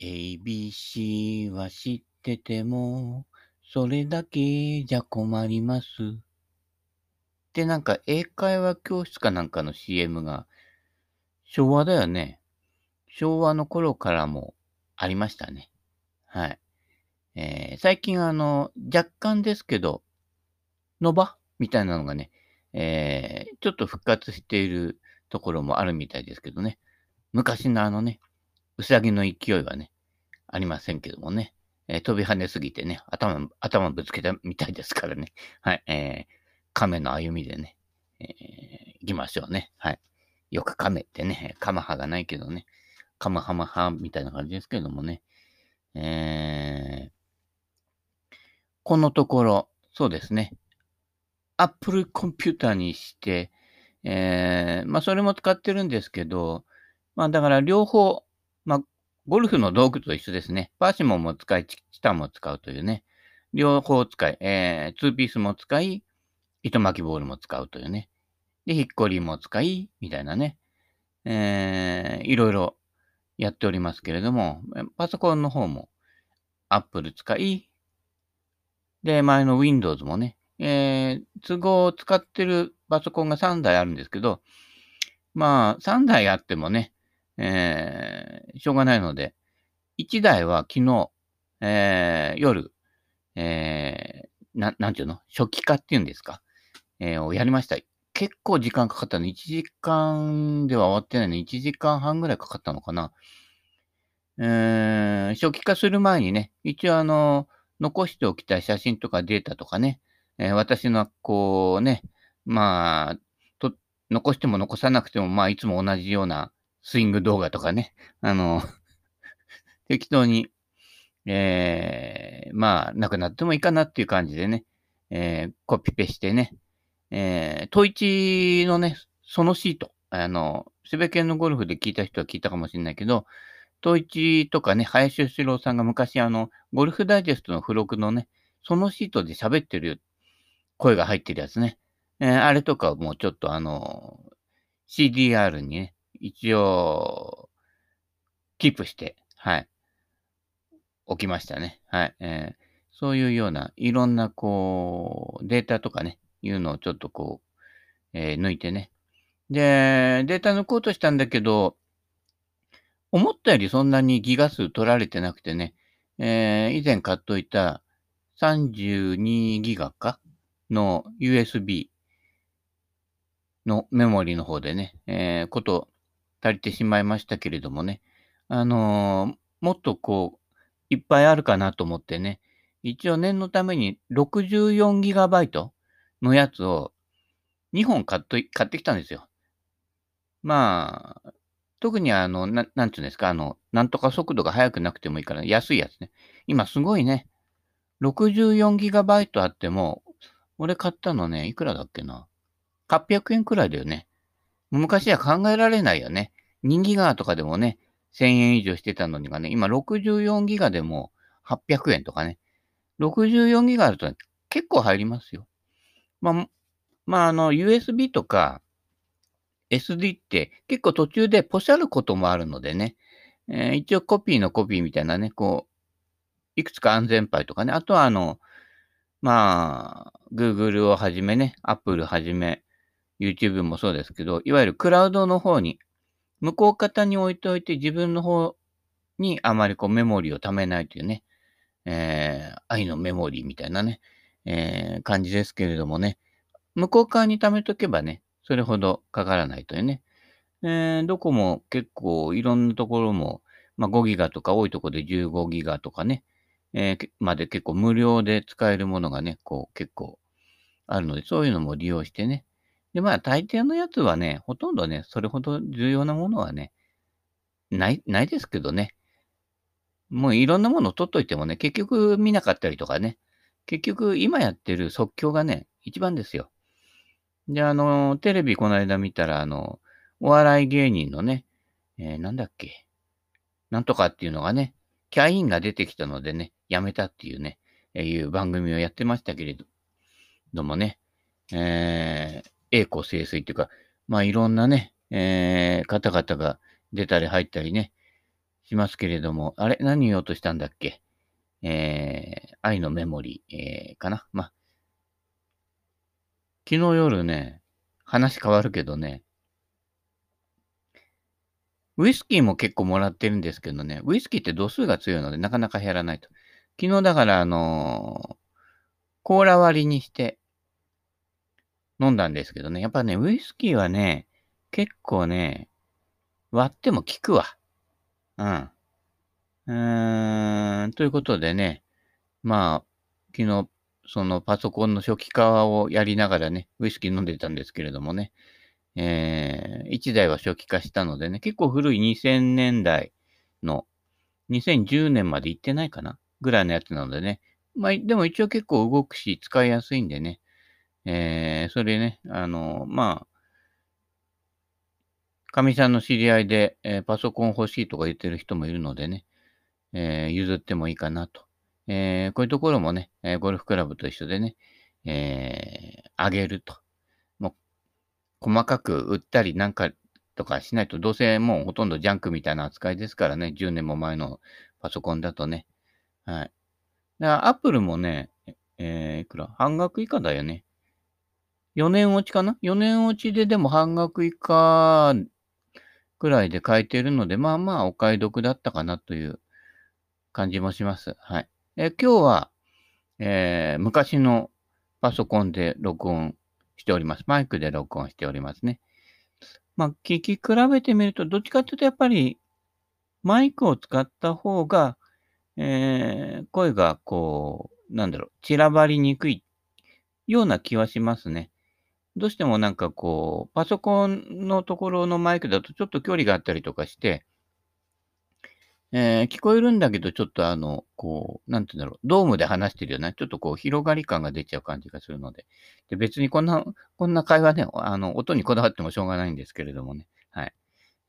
ABC は知ってても、それだけじゃ困ります。で、なんか英会話教室かなんかの CM が、昭和だよね。昭和の頃からもありましたね。はい。えー、最近あの、若干ですけど、のばみたいなのがね、えー、ちょっと復活しているところもあるみたいですけどね。昔のあのね、うさぎの勢いはね、ありませんけどもね。えー、飛び跳ねすぎてね、頭、頭ぶつけたみたいですからね。はい。えー、亀の歩みでね、えー、行きましょうね。はい。よく亀ってね、カマハがないけどね、カマハマハみたいな感じですけどもね。えー、このところ、そうですね。Apple コンピューターにして、えー、まあそれも使ってるんですけど、まあだから両方、まあゴルフの道具と一緒ですね。パーシモンも使い、チタンも使うというね。両方使い、えー、ツーピースも使い、糸巻きボールも使うというね。で、ひっこりも使い、みたいなね。えー、いろいろやっておりますけれども、パソコンの方も Apple 使い、で、前の Windows もね、えー、都合を使ってるパソコンが3台あるんですけど、まあ、3台あってもね、えー、しょうがないので、1台は昨日、えー、夜、えー、な、なんていうの？初期化っていうんですか？えー、をやりました。結構時間かかったの。1時間では終わってないの。1時間半ぐらいかかったのかな。えー、初期化する前にね、一応あの、残しておきたい写真とかデータとかね、えー、私のこうね、まあ、と、残しても残さなくても、まあ、いつも同じようなスイング動画とかね、あの、適当に、えー、まあ、なくなってもいいかなっていう感じでね、えー、コピペしてね、えー、トイチのね、そのシート、あの、セベケンのゴルフで聞いた人は聞いたかもしれないけど、トイチとかね、林義郎さんが昔あの、ゴルフダイジェストの付録のね、そのシートで喋ってる声が入ってるやつね。えー、あれとかもうちょっとあの、CDR にね、一応、キープして、はい、置きましたね。はい。えー、そういうような、いろんな、こう、データとかね、いうのをちょっとこう、えー、抜いてね。で、データ抜こうとしたんだけど、思ったよりそんなにギガ数取られてなくてね、えー、以前買っといた32ギガかの USB のメモリの方でね、えー、こと足りてしまいましたけれどもね、あのー、もっとこう、いっぱいあるかなと思ってね、一応念のために 64GB のやつを2本買っと買ってきたんですよ。まあ、特にあの、ななんていうんですか、あの、なんとか速度が速くなくてもいいから安いやつね。今すごいね。64GB あっても、俺買ったのね、いくらだっけな？800円くらいだよね。昔は考えられないよね。2ギガとかでもね、1000円以上してたのにがね、今64ギガでも800円とかね。64ギガあると結構入りますよ。まあ、まあ、あの、USB とか SD って結構途中でポシャることもあるのでね、えー、一応コピーのコピーみたいなね、こう、いくつか安全牌とかね、あとはあの、まあ、Google をはじめね、Apple はじめ、YouTube もそうですけど、いわゆるクラウドの方に、向こう方に置いておいて自分の方にあまりこうメモリを貯めないというね、えー、愛のメモリーみたいなね、えー、感じですけれどもね、向こう側に貯めとけばね、それほどかからないというね。えー、どこも結構いろんなところも、まあ、5ギガとか多いところで15ギガとかね、えー、まで結構無料で使えるものがね、こう結構あるので、そういうのも利用してね。で、まあ大抵のやつはね、ほとんどね、それほど重要なものはね、ない、ないですけどね。もういろんなものを取っといてもね、結局見なかったりとかね、結局、今やってる即興がね、一番ですよ。で、あの、テレビこの間見たら、あの、お笑い芸人のね、えー、なんだっけ、なんとかっていうのがね、キャインが出てきたのでね、やめたっていうね、えー、いう番組をやってましたけれどもね、えー、栄光清水っていうか、まあいろんなね、えー、方々が出たり入ったりね、しますけれども、あれ何言おうとしたんだっけ？えー、愛のメモリー、えー、かな？まあ、昨日夜ね、話変わるけどね、ウイスキーも結構もらってるんですけどね、ウイスキーって度数が強いのでなかなか減らないと。昨日だからあのー、コーラ割りにして飲んだんですけどね、やっぱね、ウイスキーはね、結構ね、割っても効くわ。うん。うーん、ということでね、まあ、昨日、そのパソコンの初期化をやりながらね、ウイスキー飲んでたんですけれどもね、えー、1台は初期化したのでね、結構古い2000年代の、2010年まで行ってないかなぐらいのやつなのでね、まあ、でも一応結構動くし、使いやすいんでね、えー、それね、あの、まあ、かみさんの知り合いで、えー、パソコン欲しいとか言ってる人もいるのでね、えー、譲ってもいいかなと。えー、こういうところもね、えゴルフクラブと一緒でね、えあげると。もう、細かく売ったりなんかとかしないと、どうせもうほとんどジャンクみたいな扱いですからね、10年も前のパソコンだとね。はい。だから、アップルもね、え、いくら？半額以下だよね。4年落ちかな ?4 年落ちででも半額以下くらいで買えているので、まあまあお買い得だったかなという感じもします。はい。え今日は、えー、昔のパソコンで録音しております。マイクで録音しておりますね。まあ、聞き比べてみると、どっちかというとやっぱりマイクを使った方が、えー、声がこう、なんだろう、散らばりにくいような気はしますね。どうしてもなんかこう、パソコンのところのマイクだとちょっと距離があったりとかして、えー、聞こえるんだけど、ちょっとあの、こう、なんて言うんだろう、ドームで話してるような、ちょっとこう、広がり感が出ちゃう感じがするので。で、別にこんな、こんな会話ね、あの、音にこだわってもしょうがないんですけれどもね。はい。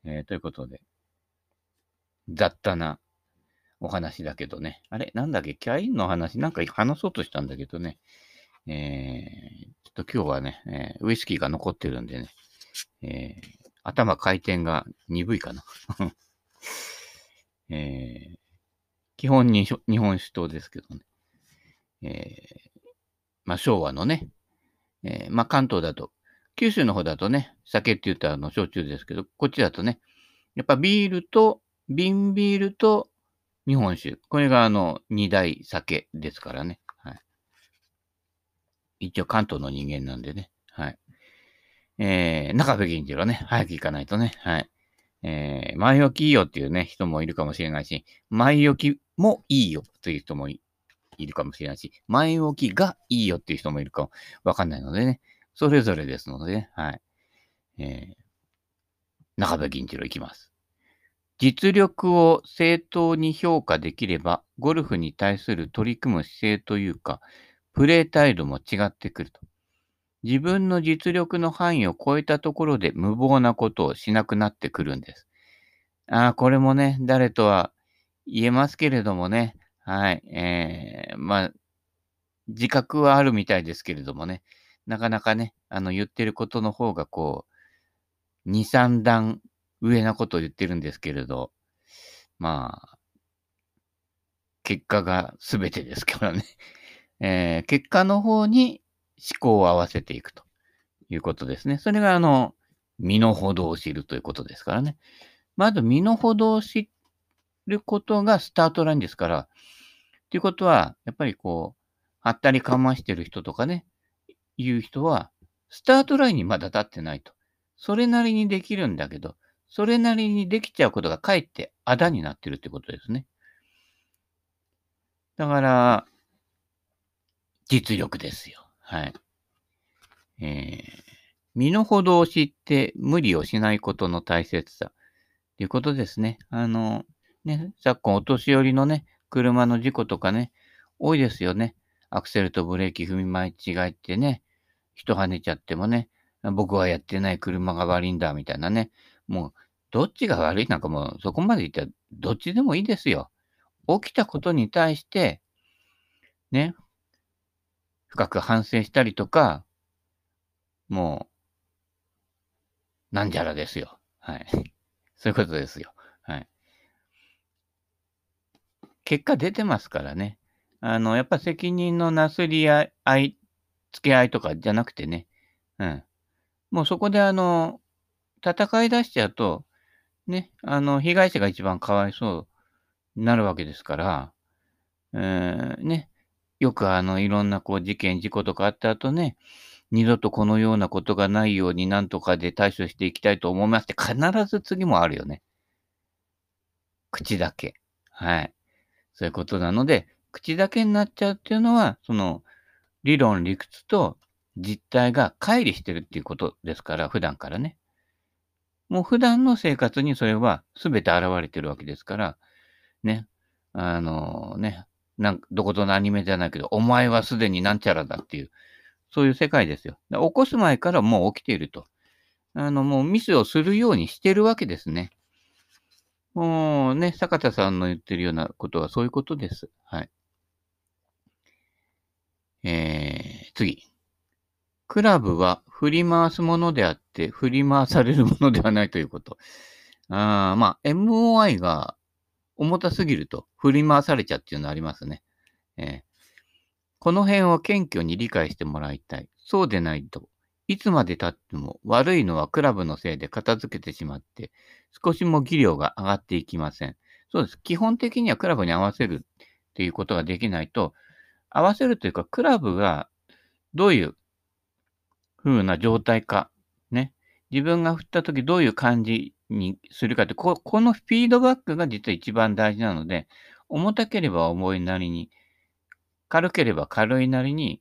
えー、ということで、雑多なお話だけどね。あれ？なんだっけ？キャインの話？なんか話そうとしたんだけどね。えー、ちょっと今日はね、えー、ウイスキーが残ってるんでね、えー、頭回転が鈍いかな。えー、基本に日本酒糖ですけどね。えー、まあ昭和のね、えー、まあ関東だと、九州の方だとね、酒って言ったらあの焼酎ですけど、こっちだとね、やっぱビールと、瓶ビールと日本酒。これがあの二大酒ですからね。一応関東の人間なんでね。はい。えー、中部銀次郎ね、早く行かないとね。はい。えー、前置きいいよっていうね、人もいるかもしれないし、前置きもいいよという人もいるかもしれないし、前置きがいいよっていう人もいるかもわかんないのでね、それぞれですのでね、はい。えー、中部銀次郎いきます。実力を正当に評価できれば、ゴルフに対する取り組む姿勢というか、プレー態度も違ってくると。自分の実力の範囲を超えたところで無謀なことをしなくなってくるんです。ああ、これもね、誰とは言えますけれどもね。はい。えー、まあ、自覚はあるみたいですけれどもね。なかなかね、あの、言ってることの方がこう、2、3段上なことを言ってるんですけれど、まあ、結果が全てですからね。えー、結果の方に思考を合わせていくということですね。それが、あの、身の程を知るということですからね。まず、身の程を知ることがスタートラインですから、ということは、やっぱりこう、はったりかましてる人とかね、いう人は、スタートラインにまだ立ってないと。それなりにできるんだけど、それなりにできちゃうことがかえってあだになってるってことですね。だから、実力ですよ。はい。えー、身の程を知って無理をしないことの大切さ。ということですね。あの、ね、昨今お年寄りのね、車の事故とかね、多いですよね。アクセルとブレーキ踏み間違えてね、人跳ねちゃってもね、僕はやってない車が悪いんだ、みたいなね。もう、どっちが悪い？なんかもう、そこまで言ったら、どっちでもいいですよ。起きたことに対して、ね、深く反省したりとか、もう、なんじゃらですよ。はい。そういうことですよ。はい。結果出てますからね。あの、やっぱ責任のなすり合い、付け合いとかじゃなくてね。うん。もうそこであの、戦い出しちゃうと、ね、あの、被害者が一番かわいそうになるわけですから、えー、ね、よくあの、いろんなこう事件、事故とかあった後ね、二度とこのようなことがないようになんとかで対処していきたいと思いますって必ず次もあるよね。口だけ。はい。そういうことなので、口だけになっちゃうっていうのは、その、理論、理屈と実態が乖離してるっていうことですから、普段からね。もう普段の生活にそれは全て現れてるわけですから、ね。あのね、なんどことのアニメじゃないけど、お前はすでになんちゃらだっていう、そういう世界ですよ。起こす前からもう起きていると。あの、もうミスをするようにしてるわけですね。もうね、坂田さんの言ってるようなことはそういうことです。はい。えー、次。クラブは振り回すものであって、振り回されるものではないということ。あまあ、MOI が重たすぎると振り回されちゃうっていうのありますね。えー、この辺を謙虚に理解してもらいたい。そうでないと、いつまで経っても悪いのはクラブのせいで片付けてしまって、少しも技量が上がっていきません。そうです。基本的にはクラブに合わせるっていうことができないと、合わせるというか、クラブがどういう風な状態か、ね。自分が振った時どういう感じにするかって、ここのフィードバックが実は一番大事なので、重たければ重いなりに、軽ければ軽いなりに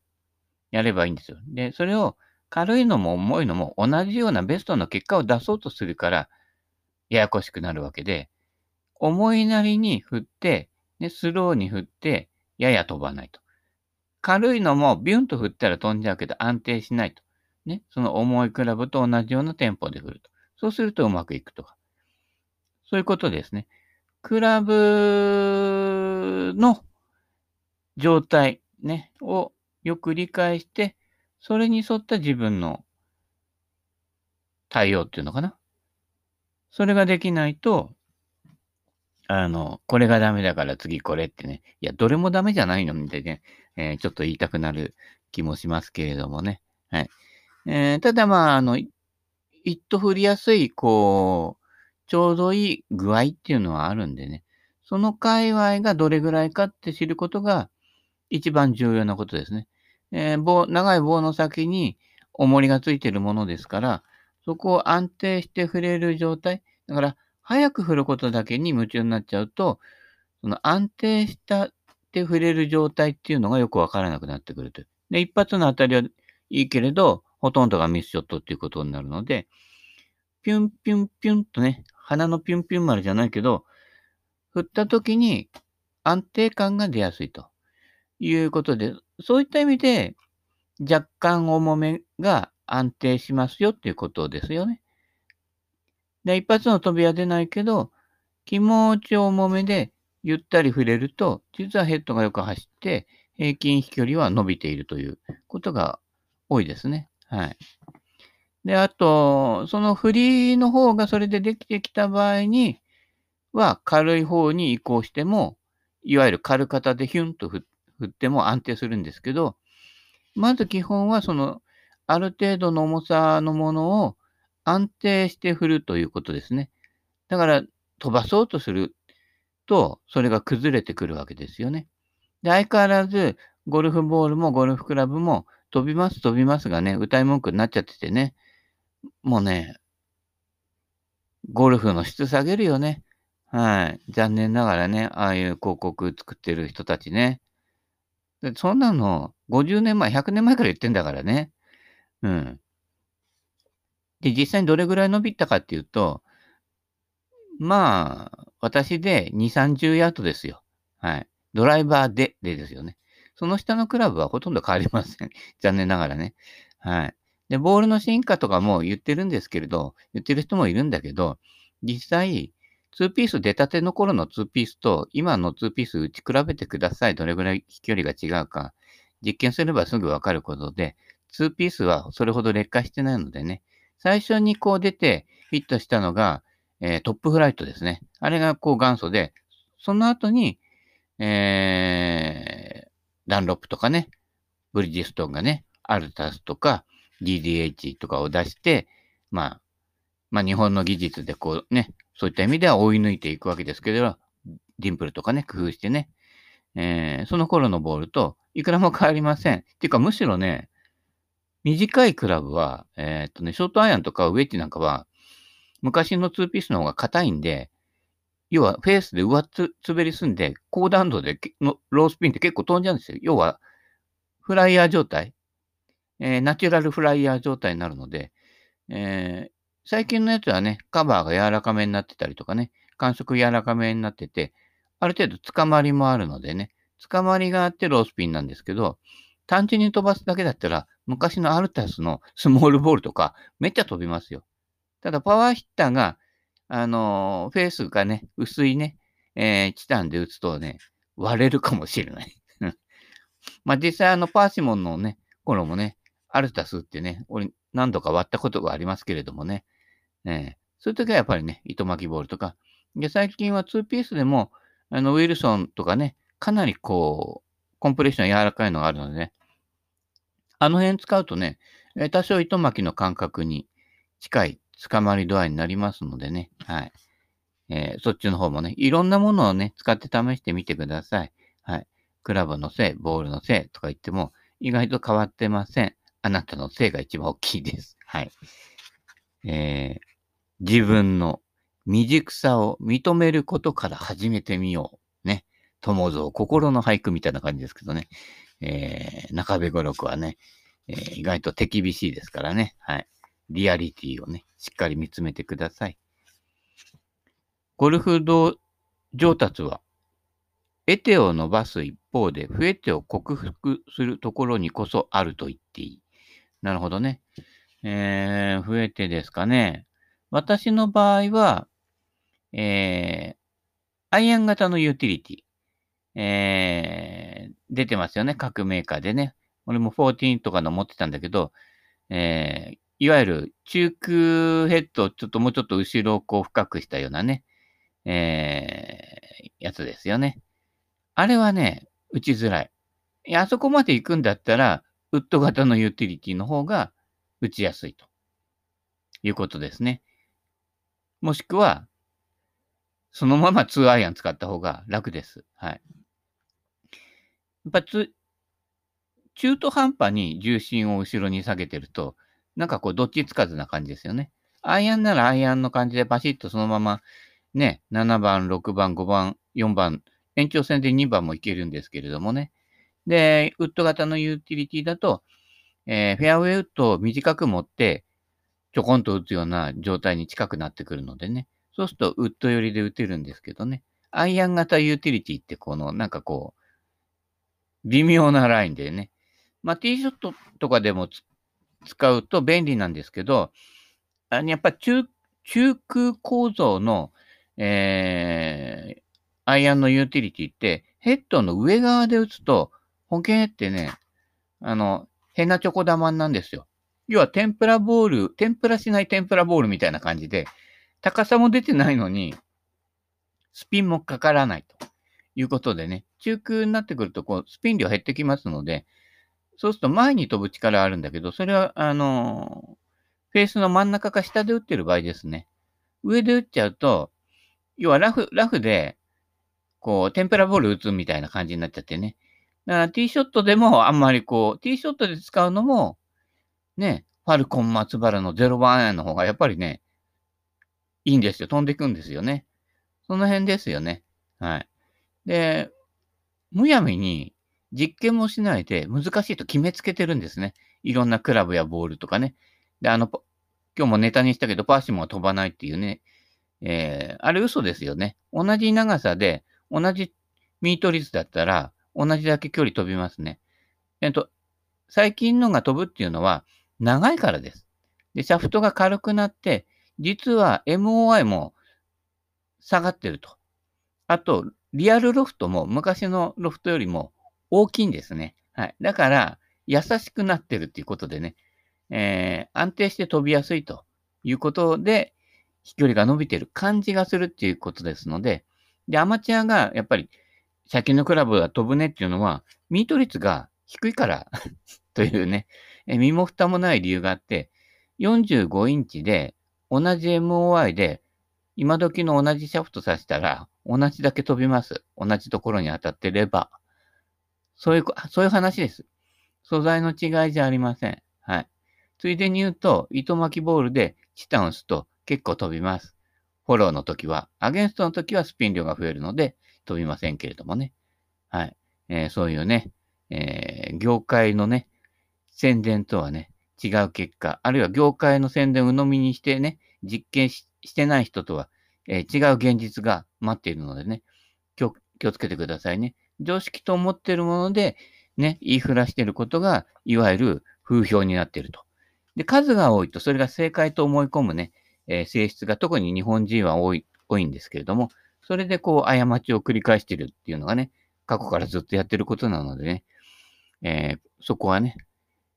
やればいいんですよ。で、それを軽いのも重いのも同じようなベストの結果を出そうとするから、ややこしくなるわけで、重いなりに振って、ね、スローに振って、やや飛ばないと。軽いのもビュンと振ったら飛んじゃうけど安定しないと。ね、その重いクラブと同じようなテンポで振ると。そうするとうまくいくとか。そういうことですね。クラブの状態、ね、をよく理解して、それに沿った自分の対応っていうのかな。それができないと、あの、これがダメだから次これってね。いや、どれもダメじゃないのみたいなね、えー、ちょっと言いたくなる気もしますけれどもね。はい。えー、ただまあ、あの、一と振りやすい、こう、ちょうどいい具合っていうのはあるんでね。その界隈がどれぐらいかって知ることが一番重要なことですね。えー、棒、長い棒の先に重りがついてるものですから、そこを安定して振れる状態。だから、早く振ることだけに夢中になっちゃうと、その安定したって振れる状態っていうのがよくわからなくなってくると。で、一発の当たりはいいけれど、ほとんどがミスショットっていうことになるので、ピュンピュンピュンとね、鼻のピュンピュン丸じゃないけど、振った時に安定感が出やすいということで、そういった意味で若干重めが安定しますよっていうことですよね。で、一発の飛びは出ないけど、気持ち重めでゆったり触れると、実はヘッドがよく走って、平均飛距離は伸びているということが多いですね。はい。で、あと、その振りの方がそれでできてきた場合には、軽い方に移行しても、いわゆる軽型でヒュンと振っても安定するんですけど、まず基本はその、ある程度の重さのものを安定して振るということですね。だから、飛ばそうとすると、それが崩れてくるわけですよね。で、相変わらず、ゴルフボールもゴルフクラブも飛びます飛びますがね、歌い文句になっちゃっててね、もうね、ゴルフの質下げるよね。はい。残念ながらね、ああいう広告作ってる人たちね。でそんなの、50年前、100年前から言ってんだからね。うん。で、実際にどれぐらい伸びたかっていうと、まあ、私で2、30ヤードですよ。はい。ドライバーで、でですよね。その下のクラブはほとんど変わりません。残念ながらね。はい。で、ボールの進化とかも言ってるんですけれど、言ってる人もいるんだけど、実際、2ピース出たての頃の2ピースと今の2ピース打ち比べてください。どれぐらい飛距離が違うか。実験すればすぐわかることで、2ピースはそれほど劣化してないのでね、最初にこう出てヒットしたのが、えー、トップフライトですね。あれがこう元祖で、その後にえー、ダンロップとかね、ブリヂストンがね、アルタスとか DDH とかを出して、まあ、まあ日本の技術でこうね、そういった意味では追い抜いていくわけですけど、ディンプルとかね、工夫してね、えー、その頃のボールといくらも変わりません。っていうかむしろね、短いクラブは、えー、っとね、ショートアイアンとかウェッジなんかは、昔の2ピースの方が硬いんで、要はフェースで上つ滑りすんで、高弾道でのロースピンって結構飛んじゃうんですよ。要は、フライヤー状態、えー、ナチュラルフライヤー状態になるので、えー、最近のやつはね、カバーが柔らかめになってたりとかね、感触柔らかめになってて、ある程度捕まりもあるのでね、捕まりがあってロースピンなんですけど、単純に飛ばすだけだったら、昔のアルタスのスモールボールとか、めっちゃ飛びますよ。ただ、パワーヒッターが、あの、フェースがね、薄いね、えー、チタンで打つとね、割れるかもしれない。まあ、実際、あの、パーシモンのね、頃もね、アルタスってね、俺何度か割ったことがありますけれどもね、えー、そういう時はやっぱりね、糸巻きボールとか、で、最近は2ピースでも、あの、ウィルソンとかね、かなりこう、コンプレッション柔らかいのがあるのでね、あの辺使うとね、多少糸巻きの感覚に近い捕まり度合いになりますのでね、はい。えー、そっちの方もね、いろんなものをね、使って試してみてください。はい。クラブのせい、ボールのせいとか言っても、意外と変わってません。あなたのせいが一番大きいです。はい。えー、自分の未熟さを認めることから始めてみよう。ね。友蔵、心の俳句みたいな感じですけどね。えー、中部語録はね、えー、意外と手厳しいですからね。はい。リアリティをね、しっかり見つめてください。ゴルフ上達は、得手を伸ばす一方で、増え手を克服するところにこそあると言っていい。なるほどね。えー、増え手ですかね。私の場合は、えー、アイアン型のユーティリティ。えー、出てますよね。各メーカーでね。俺も14とかの持ってたんだけど、えー、いわゆる中空ヘッドをちょっともうちょっと後ろをこう深くしたようなね、えー、やつですよね。あれはね、打ちづらい。いや、あそこまで行くんだったら、ウッド型のユーティリティの方が打ちやすいということですね。もしくは、そのまま2アイアン使った方が楽です。はい。やっぱ、中途半端に重心を後ろに下げてると、なんかこう、どっちつかずな感じですよね。アイアンならアイアンの感じでバシッとそのまま、ね、7番、6番、5番、4番、延長線で2番もいけるんですけれどもね。で、ウッド型のユーティリティだと、えー、フェアウェイウッドを短く持って、ちょこんと打つような状態に近くなってくるのでね。そうすると、ウッド寄りで打てるんですけどね。アイアン型ユーティリティって、この、なんかこう、微妙なラインでね。まあ、ティーショットとかでも使うと便利なんですけど、あのやっぱ中、中空構造の、えー、アイアンのユーティリティって、ヘッドの上側で打つと、保険ってね、あの、変なチョコ玉なんですよ。要は天ぷらボール、天ぷらしない天ぷらボールみたいな感じで、高さも出てないのに、スピンもかからないということでね、中空になってくると、こう、スピン量減ってきますので、そうすると前に飛ぶ力あるんだけど、それは、あの、フェースの真ん中か下で打ってる場合ですね。上で打っちゃうと、要はラフ、ラフで、こう、天ぷらボール打つみたいな感じになっちゃってね。だからティーショットでもあんまりこう、ティーショットで使うのも、ね、ファルコン松原の0番アイアンの方がやっぱりね、いいんですよ。飛んでいくんですよね。その辺ですよね。はい。で、むやみに実験もしないで難しいと決めつけてるんですね。いろんなクラブやボールとかね。で、あの、今日もネタにしたけど、パーシモンは飛ばないっていうね。えー、あれ嘘ですよね。同じ長さで、同じミート率だったら、同じだけ距離飛びますね。えっと、最近のが飛ぶっていうのは、長いからです。で、シャフトが軽くなって、実は MOI も下がってると。あと、リアルロフトも昔のロフトよりも大きいんですね。はい。だから、優しくなってるっていうことでね、えー、安定して飛びやすいということで、飛距離が伸びてる感じがするっていうことですので、で、アマチュアがやっぱり先のクラブは飛ぶねっていうのは、ミート率が低いから というね、え身も蓋もない理由があって、45インチで同じ MOI で今時の同じシャフトさせたら同じだけ飛びます。同じところに当たってれば。そういう、そういう話です。素材の違いじゃありません。はい。ついでに言うと、糸巻きボールでチタンを押すと結構飛びます。フォローの時は、アゲンストの時はスピン量が増えるので飛びませんけれどもね。はい。えー、そういうね、えー、業界のね、宣伝とはね、違う結果、あるいは業界の宣伝を鵜呑みにしてね、実験してない人とは、えー、違う現実が待っているのでね、気をつけてくださいね。常識と思っているもので、ね、言いふらしていることが、いわゆる風評になっていると。で、数が多いと、それが正解と思い込むね、えー、性質が特に日本人は多い、多いんですけれども、それでこう、過ちを繰り返しているっていうのがね、過去からずっとやってることなのでね、えー、そこはね、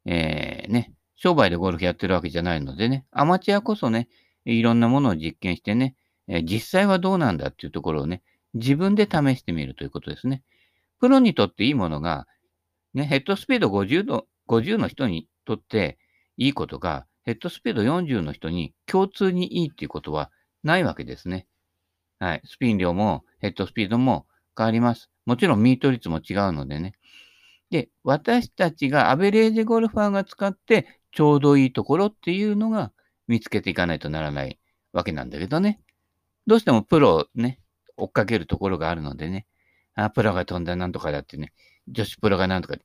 えー、ね、商売でゴルフやってるわけじゃないのでね、アマチュアこそね、いろんなものを実験してね、え実際はどうなんだっていうところをね、自分で試してみるということですね。プロにとっていいものが、ね、ヘッドスピード50の ,50 の人にとっていいことが、ヘッドスピード40の人に共通にいいっていうことはないわけですね。はい。スピン量もヘッドスピードも変わります。もちろんミート率も違うのでね。で、私たちがアベレージゴルファーが使ってちょうどいいところっていうのが見つけていかないとならないわけなんだけどね。どうしてもプロをね、追っかけるところがあるのでね。あ、プロが飛んだなんとかだってね。女子プロがなんとか。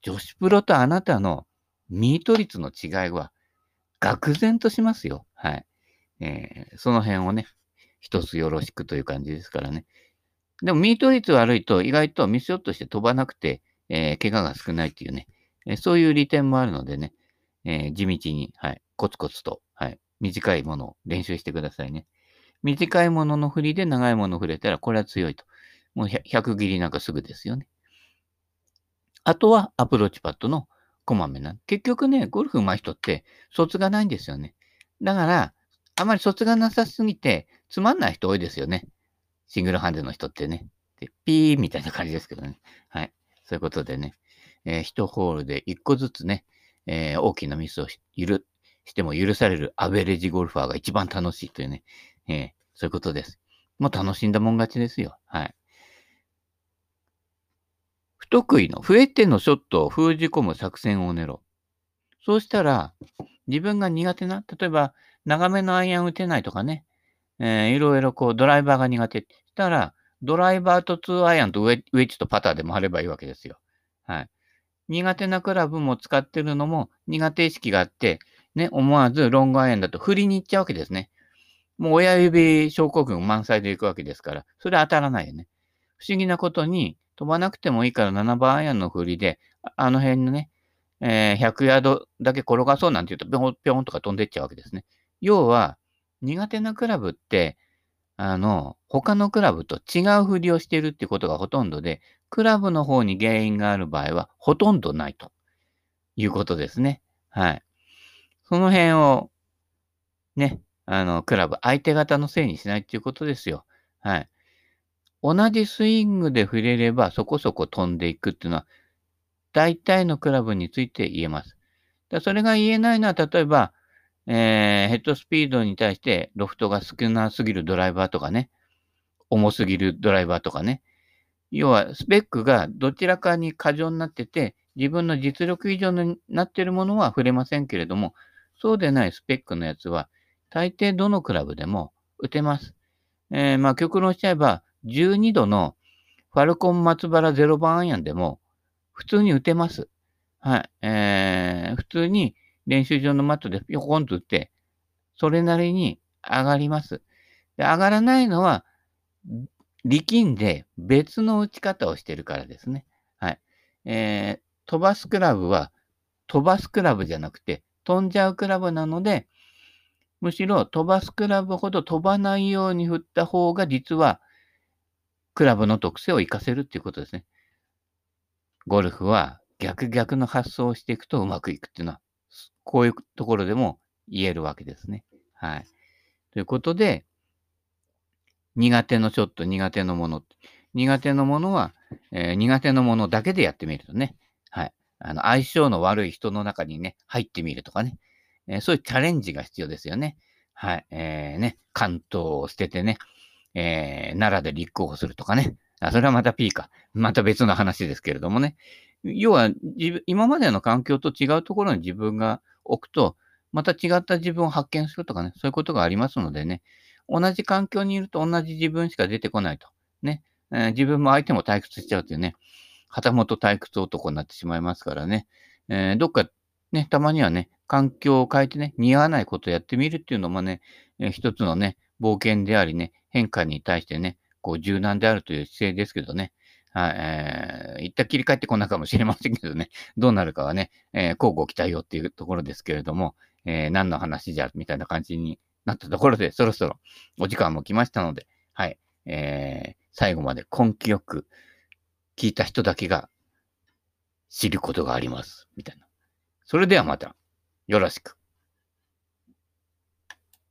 女子プロとあなたのミート率の違いは、愕然としますよ。はい。えー、その辺をね、一つよろしくという感じですからね。でも、ミート率悪いと意外とミスショットして飛ばなくて、えー、怪我が少ないっていうね、えー、そういう利点もあるのでね、えー、地道に、はい、コツコツと、はい、短いものを練習してくださいね。短いものの振りで長いものを振れたら、これは強いと。もう100切りなんかすぐですよね。あとはアプローチパットのこまめな。結局ね、ゴルフ上手い人って卒がないんですよね。だから、あまり卒がなさすぎて、つまんない人多いですよね。シングルハンデの人ってね。で、ピーみたいな感じですけどね。はい。そういうことでね、えー、1ホールで1個ずつね、えー、大きなミスをゆるしても許されるアベレージゴルファーが一番楽しいというね、えー、そういうことです。もう楽しんだもん勝ちですよ。はい。得意の、増えてのショットを封じ込む作戦を練ろう。そうしたら、自分が苦手な、例えば、長めのアイアン打てないとかね、えー、いろいろこう、ドライバーが苦手したら、ドライバーと2アイアンとウェッジとパターでもあればいいわけですよ。はい。苦手なクラブも使ってるのも苦手意識があって、ね、思わずロングアイアンだと振りに行っちゃうわけですね。もう親指症候群満載で行くわけですから、それ当たらないよね。不思議なことに、飛ばなくてもいいから7番アイアンの振りで、あの辺のね、えー、100ヤードだけ転がそうなんて言うと、ぴょんぴょんとか飛んでっちゃうわけですね。要は、苦手なクラブって、あの、他のクラブと違う振りをしてるっていうことがほとんどで、クラブの方に原因がある場合はほとんどないということですね。はい。その辺を、ね、あの、クラブ、相手方のせいにしないっていうことですよ。はい。同じスイングで触れればそこそこ飛んでいくっていうのは、大体のクラブについて言えます。それが言えないのは、例えば、えー、ヘッドスピードに対してロフトが少なすぎるドライバーとかね、重すぎるドライバーとかね。要は、スペックがどちらかに過剰になってて、自分の実力以上になっているものは触れませんけれども、そうでないスペックのやつは、大抵どのクラブでも打てます。えー、まあ、極論しちゃえば、12度のファルコン松原0番アイアンでも、普通に打てます。はい。えー、普通に練習場のマットでピョコンと打って、それなりに上がります。で上がらないのは、力んで別の打ち方をしてるからですね。はい。えー、飛ばすクラブは飛ばすクラブじゃなくて飛んじゃうクラブなので、むしろ飛ばすクラブほど飛ばないように振った方が実はクラブの特性を活かせるっていうことですね。ゴルフは逆逆の発想をしていくとうまくいくっていうのは、こういうところでも言えるわけですね。はい。ということで、苦手のショット、苦手のもの。苦手なものは、えー、苦手なものだけでやってみるとね。はい。あの、相性の悪い人の中にね、入ってみるとかね。えー、そういうチャレンジが必要ですよね。はい。えー、ね、関東を捨ててね、えー、奈良で立候補するとかね。あ、それはまた P か。また別の話ですけれどもね。要は、今までの環境と違うところに自分が置くと、また違った自分を発見するとかね、そういうことがありますのでね、同じ環境にいると同じ自分しか出てこないと。ね。えー、自分も相手も退屈しちゃうというね、旗本退屈男になってしまいますからね。えー、どっかね、たまにはね、環境を変えてね、似合わないことをやってみるっていうのもね、えー、一つのね、冒険でありね、変化に対してね、こう柔軟であるという姿勢ですけどね。はい、えー、一旦切り替えてこないかもしれませんけどね、どうなるかはね、えー、交互期待よっていうところですけれども、えー、何の話じゃ、みたいな感じになったところで、そろそろお時間も来ましたので、はい、えー、最後まで根気よく聞いた人だけが知ることがあります。みたいな。それではまた、よろしく。